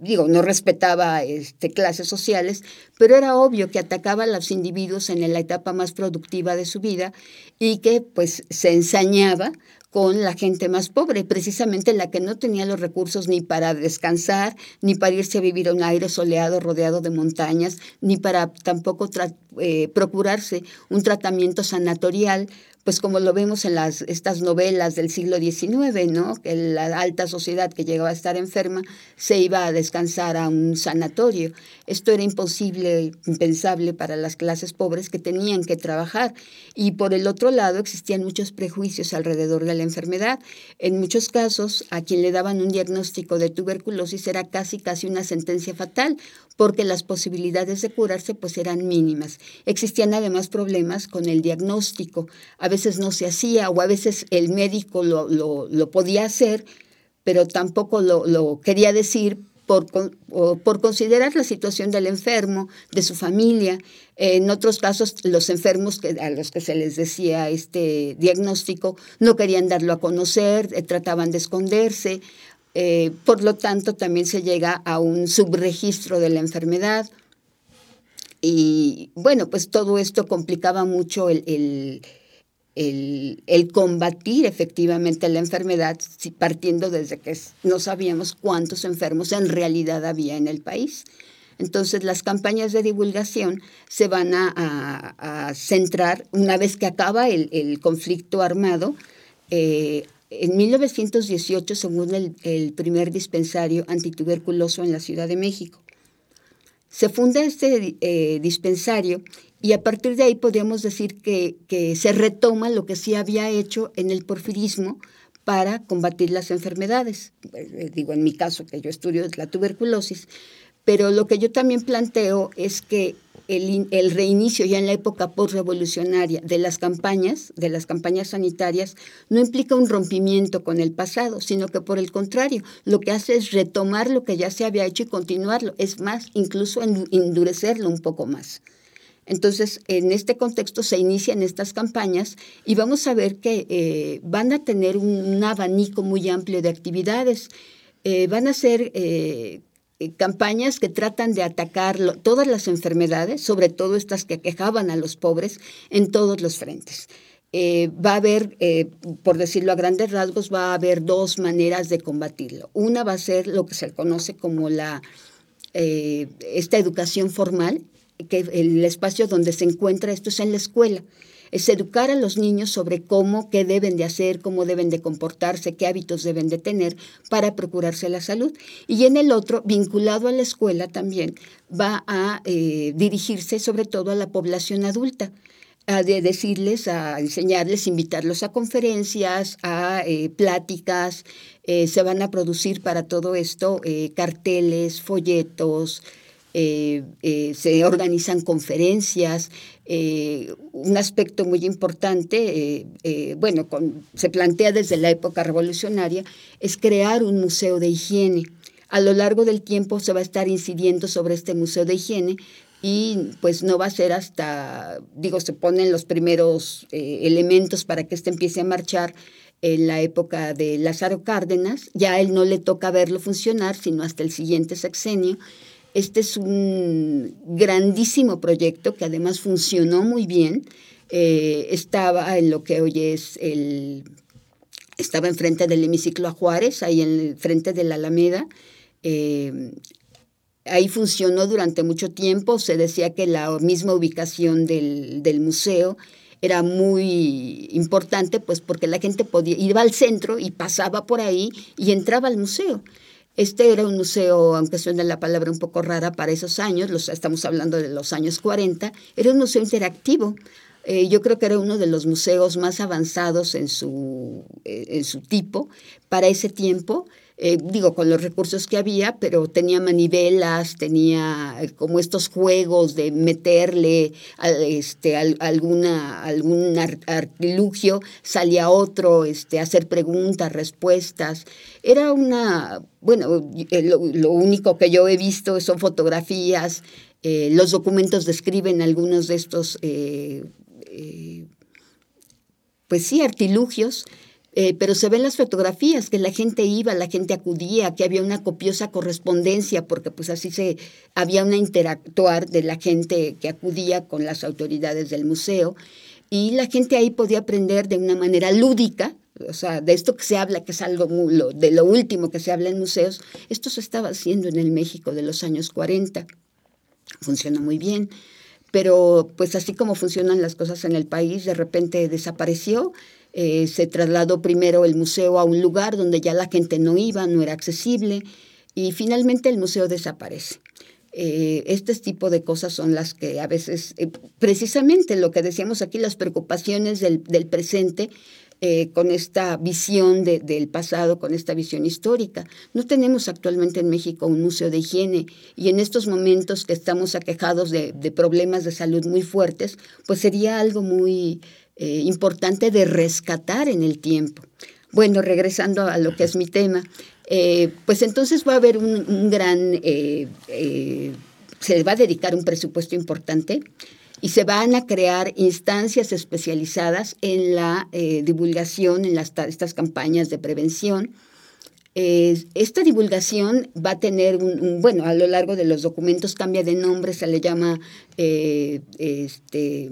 digo, no respetaba este, clases sociales, pero era obvio que atacaba a los individuos en la etapa más productiva de su vida y que pues se ensañaba con la gente más pobre, precisamente la que no tenía los recursos ni para descansar, ni para irse a vivir a un aire soleado rodeado de montañas, ni para tampoco eh, procurarse un tratamiento sanatorial pues como lo vemos en las, estas novelas del siglo XIX, ¿no? que la alta sociedad que llegaba a estar enferma se iba a descansar a un sanatorio. Esto era imposible, impensable para las clases pobres que tenían que trabajar. Y por el otro lado existían muchos prejuicios alrededor de la enfermedad. En muchos casos, a quien le daban un diagnóstico de tuberculosis era casi, casi una sentencia fatal, porque las posibilidades de curarse pues eran mínimas. Existían además problemas con el diagnóstico veces no se hacía o a veces el médico lo, lo, podía hacer, pero tampoco lo, lo, quería decir por, por considerar la situación del enfermo, de su familia. En otros casos, los enfermos que, a los que se les decía este diagnóstico no querían darlo a conocer, eh, trataban de esconderse. Eh, por lo tanto, también se llega a un subregistro de la enfermedad. Y bueno, pues todo esto complicaba mucho el, el, combatir efectivamente la enfermedad, partiendo desde que no sabíamos cuántos enfermos en realidad había en el país. Entonces las campañas de divulgación se van a, centrar, una vez que acaba el, conflicto armado, eh, en 1918, según el, primer dispensario antituberculoso en la Ciudad de México. Se funda este eh, dispensario y a partir de ahí podríamos decir que, se retoma lo que sí había hecho en el porfirismo para combatir las enfermedades. Eh, digo, en mi caso, que yo estudio la tuberculosis, pero lo que yo también planteo es que el, reinicio ya en la época postrevolucionaria de las campañas, de las campañas sanitarias, no implica un rompimiento con el pasado, sino que por el contrario, lo que hace es retomar lo que ya se había hecho y continuarlo, es más, incluso endurecerlo un poco más. Entonces, en este contexto se inician estas campañas y vamos a ver que eh, van a tener un, abanico muy amplio de actividades. Eh, van a ser eh, campañas que tratan de atacar todas las enfermedades, sobre todo estas que quejaban a los pobres, en todos los frentes. Eh, va a haber, eh, por decirlo a grandes rasgos, va a haber dos maneras de combatirlo. Una va a ser lo que se conoce como la, esta educación formal, que el espacio donde se encuentra esto es en la escuela es educar a los niños sobre cómo, qué deben de hacer, cómo deben de comportarse, qué hábitos deben de tener para procurarse la salud. Y en el otro, vinculado a la escuela también, va a eh, dirigirse sobre todo a la población adulta a de decirles, a enseñarles, invitarlos a conferencias, a eh, pláticas. Eh, se van a producir para todo esto carteles, folletos, se organizan conferencias. Eh, un aspecto muy importante, bueno, se plantea desde la época revolucionaria, es crear un museo de higiene. A lo largo del tiempo se va a estar incidiendo sobre este museo de higiene y pues no va a ser hasta, digo, se ponen los primeros elementos para que este empiece a marchar en la época de Lázaro Cárdenas, ya a él no le toca verlo funcionar, sino hasta el siguiente sexenio, este es un grandísimo proyecto que además funcionó muy bien. Eh, estaba en lo que hoy es el... Estaba enfrente del hemiciclo a Juárez, ahí en frente de la Alameda. Eh, ahí funcionó durante mucho tiempo. Se decía que la misma ubicación del, del museo era muy importante, pues porque la gente podía, iba al centro y pasaba por ahí y entraba al museo. Este era un museo, aunque suena la palabra un poco rara para esos años, los, estamos hablando de los años 40, era un museo interactivo. Eh, yo creo que era uno de los museos más avanzados en su, eh, en su tipo para ese tiempo. Eh, digo, con los recursos que había, pero tenía manivelas, tenía eh, como estos juegos de meterle este, alguna, algún artilugio, salía otro, este, hacer preguntas, respuestas. Era una, bueno, eh, lo, único que yo he visto son fotografías, los documentos describen algunos de estos, pues sí, artilugios. Eh, pero se ven las fotografías que la gente iba, la gente acudía, que había una copiosa correspondencia, porque pues así se había una interactuar de la gente que acudía con las autoridades del museo y la gente ahí podía aprender de una manera lúdica, o sea, de esto que se habla, que es algo de lo último que se habla en museos, esto se estaba haciendo en el México de los años 40. Funciona muy bien, pero pues así como funcionan las cosas en el país, de repente desapareció eh, se trasladó primero el museo a un lugar donde ya la gente no iba, no era accesible y finalmente el museo desaparece. Eh, este tipo de cosas son las que a veces, eh, precisamente lo que decíamos aquí, las preocupaciones del, presente con esta visión del pasado, con esta visión histórica. No tenemos actualmente en México un museo de higiene y en estos momentos que estamos aquejados de, de problemas de salud muy fuertes, pues sería algo muy eh, importante de rescatar en el tiempo. Bueno, regresando a lo que es mi tema, eh, pues entonces va a haber un, gran, eh, eh, se va a dedicar un presupuesto importante y se van a crear instancias especializadas en la divulgación, en las, estas campañas de prevención. esta divulgación va a tener un, bueno, a lo largo de los documentos cambia de nombre, se le llama este,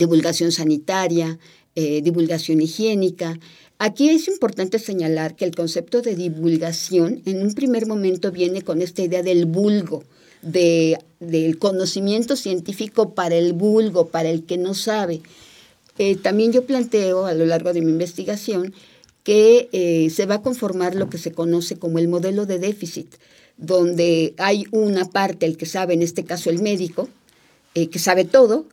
divulgación sanitaria, divulgación higiénica. Aquí es importante señalar que el concepto de divulgación en un primer momento viene con esta idea del vulgo, de, del conocimiento científico para el vulgo, para el que no sabe. Eh, también yo planteo a lo largo de mi investigación que eh, se va a conformar lo que se conoce como el modelo de déficit, donde hay una parte, el que sabe, en este caso el médico, eh, que sabe todo,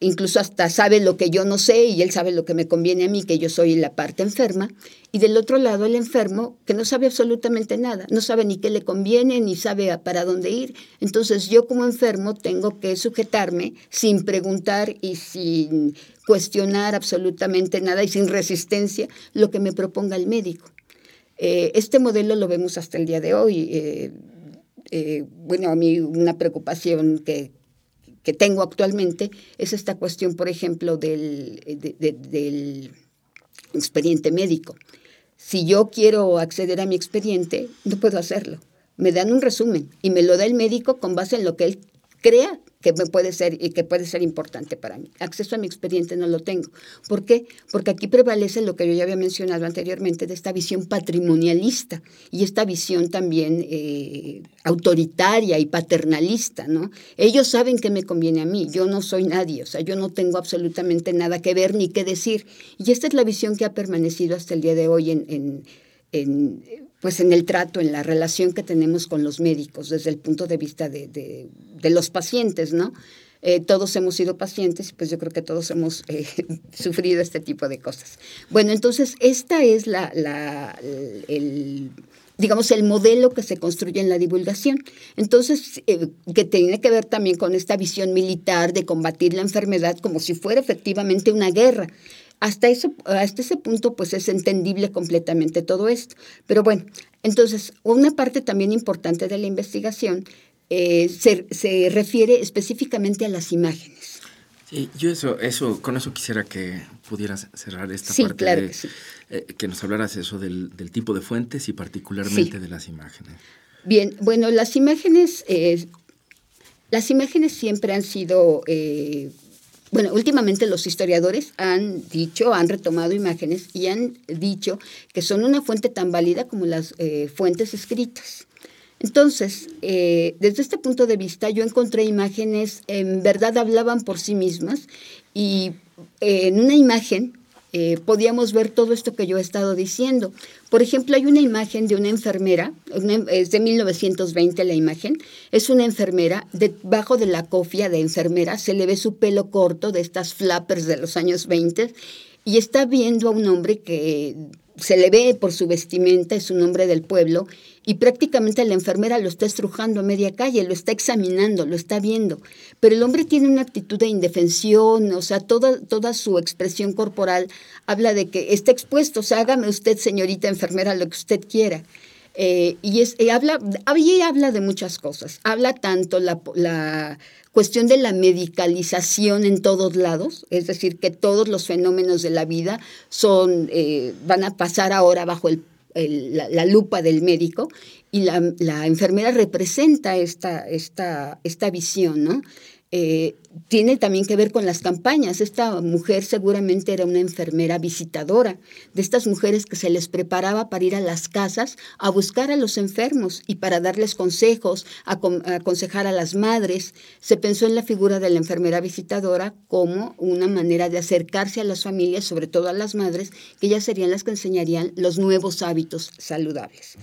incluso hasta sabe lo que yo no sé y él sabe lo que me conviene a mí, que yo soy la parte enferma, y del otro lado el enfermo que no sabe absolutamente nada, no sabe ni qué le conviene, ni sabe para dónde ir. Entonces yo como enfermo tengo que sujetarme sin preguntar y sin cuestionar absolutamente nada y sin resistencia lo que me proponga el médico. Eh, este modelo lo vemos hasta el día de hoy. Eh, eh, bueno, a mí una preocupación que, que tengo actualmente es esta cuestión, por ejemplo, del, del expediente médico. Si yo quiero acceder a mi expediente, no puedo hacerlo. Me dan un resumen y me lo da el médico con base en lo que él crea que puede ser y que puede ser importante para mí. Acceso a mi expediente no lo tengo. ¿Por qué? Porque aquí prevalece lo que yo ya había mencionado anteriormente de esta visión patrimonialista y esta visión también eh, autoritaria y paternalista, ¿no? Ellos saben que me conviene a mí, yo no soy nadie, o sea, yo no tengo absolutamente nada que ver ni que decir. Y esta es la visión que ha permanecido hasta el día de hoy en pues en el trato, en la relación que tenemos con los médicos desde el punto de vista de, los pacientes, ¿no? Eh, todos hemos sido pacientes, pues yo creo que todos hemos eh, sufrido este tipo de cosas. Bueno, entonces esta es la, el, digamos, el modelo que se construye en la divulgación. Entonces, eh, que tiene que ver también con esta visión militar de combatir la enfermedad como si fuera efectivamente una guerra. Hasta, eso, hasta ese punto, pues es entendible completamente todo esto. Pero bueno, entonces, una parte también importante de la investigación eh, se, refiere específicamente a las imágenes. Sí, yo eso, eso, con eso quisiera que pudieras cerrar esta parte claro que, eh, que, nos hablaras eso del, tipo de fuentes y particularmente de las imágenes. Bien, bueno, las imágenes, eh, las imágenes siempre han sido bueno, últimamente los historiadores han dicho, han retomado imágenes y han dicho que son una fuente tan válida como las eh, fuentes escritas. Entonces, eh, desde este punto de vista, yo encontré imágenes, en verdad hablaban por sí mismas y eh, en una imagen podíamos ver todo esto que yo he estado diciendo. Por ejemplo, hay una imagen de una enfermera, es de 1920 la imagen, es una enfermera, debajo de la cofia de enfermera se le ve su pelo corto de estas flappers de los años 20 y está viendo a un hombre que se le ve por su vestimenta, es un hombre del pueblo, y prácticamente la enfermera lo está estrujando a media calle, lo está examinando, lo está viendo. Pero el hombre tiene una actitud de indefensión, o sea, toda, toda su expresión corporal habla de que está expuesto, o sea, hágame usted, señorita enfermera, lo que usted quiera. Eh, y es, habla, habla de muchas cosas. Habla tanto la cuestión de la medicalización en todos lados, es decir, que todos los fenómenos de la vida son, eh, van a pasar ahora bajo la, lupa del médico y la, la enfermera representa esta, esta, esta visión, ¿no? Eh, tiene también que ver con las campañas. Esta mujer seguramente era una enfermera visitadora, de estas mujeres que se les preparaba para ir a las casas a buscar a los enfermos y para darles consejos, aconsejar a las madres. Se pensó en la figura de la enfermera visitadora como una manera de acercarse a las familias, sobre todo a las madres, que ellas serían las que enseñarían los nuevos hábitos saludables.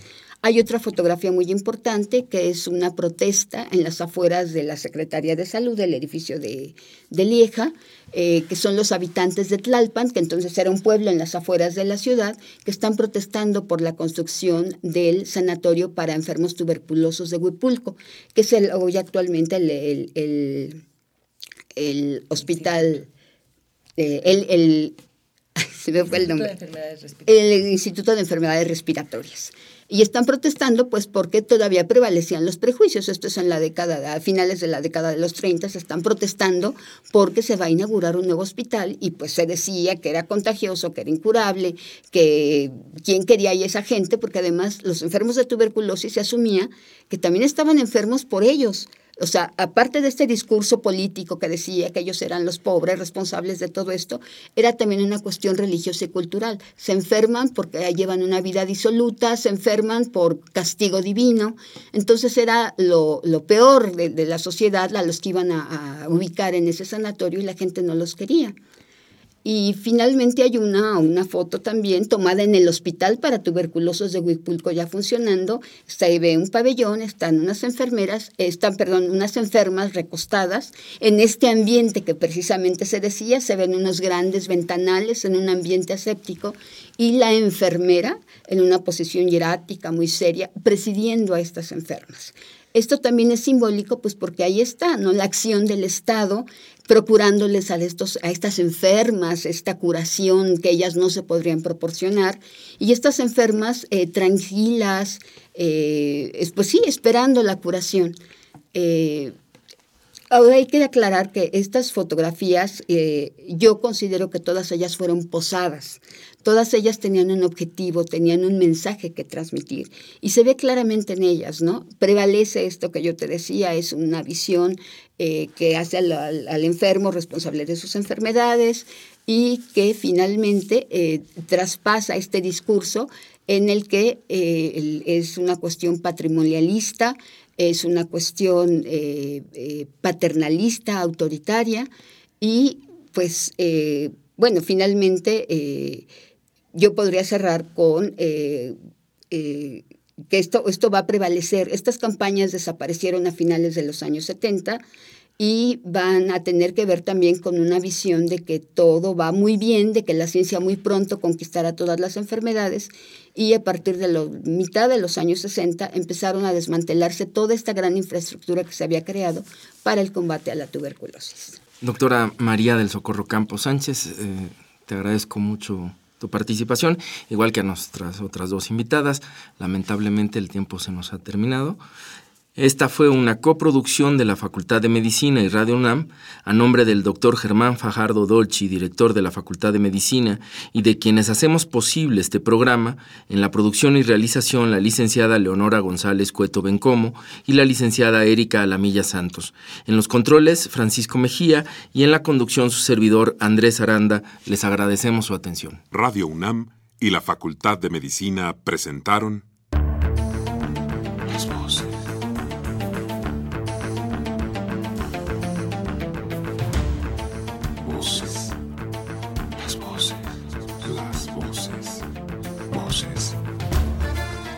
Hay otra fotografía muy importante que es una protesta en las afueras de la Secretaría de Salud del edificio de, Lieja, eh, que son los habitantes de Tlalpan, que entonces era un pueblo en las afueras de la ciudad, que están protestando por la construcción del sanatorio para enfermos tuberculosos de Huipulco, que es el, hoy actualmente el, el, hospital, eh, el se me fue el nombre. El Instituto de Enfermedades Respiratorias. Y están protestando pues porque todavía prevalecían los prejuicios. Esto es en la década, a finales de la década de los 30, se están protestando porque se va a inaugurar un nuevo hospital y pues se decía que era contagioso, que era incurable, que quién quería ir esa gente, porque además los enfermos de tuberculosis se asumía que también estaban enfermos por ellos o sea, aparte de este discurso político que decía que ellos eran los pobres responsables de todo esto, era también una cuestión religiosa y cultural. Se enferman porque llevan una vida disoluta, se enferman por castigo divino. Entonces era lo, peor de, la sociedad a los que iban a ubicar en ese sanatorio y la gente no los quería. Y finalmente hay una, una foto también tomada en el hospital para tuberculosos de Huipulco ya funcionando. Está ahí ve un pabellón, están unas enfermeras, están, perdón, unas enfermas recostadas en este ambiente que precisamente se decía, se ven unos grandes ventanales en un ambiente aséptico y la enfermera en una posición hierática muy seria presidiendo a estas enfermas. Esto también es simbólico, pues porque ahí está, ¿no? La acción del Estado procurándoles a, estos, a estas enfermas esta curación que ellas no se podrían proporcionar. Y estas enfermas eh, tranquilas, eh, pues sí, esperando la curación. Eh, ahora hay que aclarar que estas fotografías, yo considero que todas ellas fueron posadas. Todas ellas tenían un objetivo, tenían un mensaje que transmitir. Y se ve claramente en ellas, ¿no? Prevalece esto que yo te decía, es una visión eh, que hace al, enfermo responsable de sus enfermedades y que finalmente eh, traspasa este discurso en el que eh, es una cuestión patrimonialista, es una cuestión paternalista, autoritaria y pues bueno, finalmente yo podría cerrar con eh, eh, que esto, esto va a prevalecer. Estas campañas desaparecieron a finales de los años 70 y van a tener que ver también con una visión de que todo va muy bien, de que la ciencia muy pronto conquistará todas las enfermedades y a partir de la mitad de los años 60 empezaron a desmantelarse toda esta gran infraestructura que se había creado para el combate a la tuberculosis. Doctora María del Socorro Campos Sánchez, eh, te agradezco mucho participación, igual que a nuestras otras dos invitadas. Lamentablemente el tiempo se nos ha terminado. Esta fue una coproducción de la Facultad de Medicina y Radio UNAM a nombre del doctor Germán Fajardo Dolci, director de la Facultad de Medicina, y de quienes hacemos posible este programa, en la producción y realización la licenciada Leonora González Cueto Bencomo y la licenciada Erika Alamilla Santos. En los controles, Francisco Mejía y en la conducción su servidor Andrés Aranda. Les agradecemos su atención. Radio UNAM y la Facultad de Medicina presentaron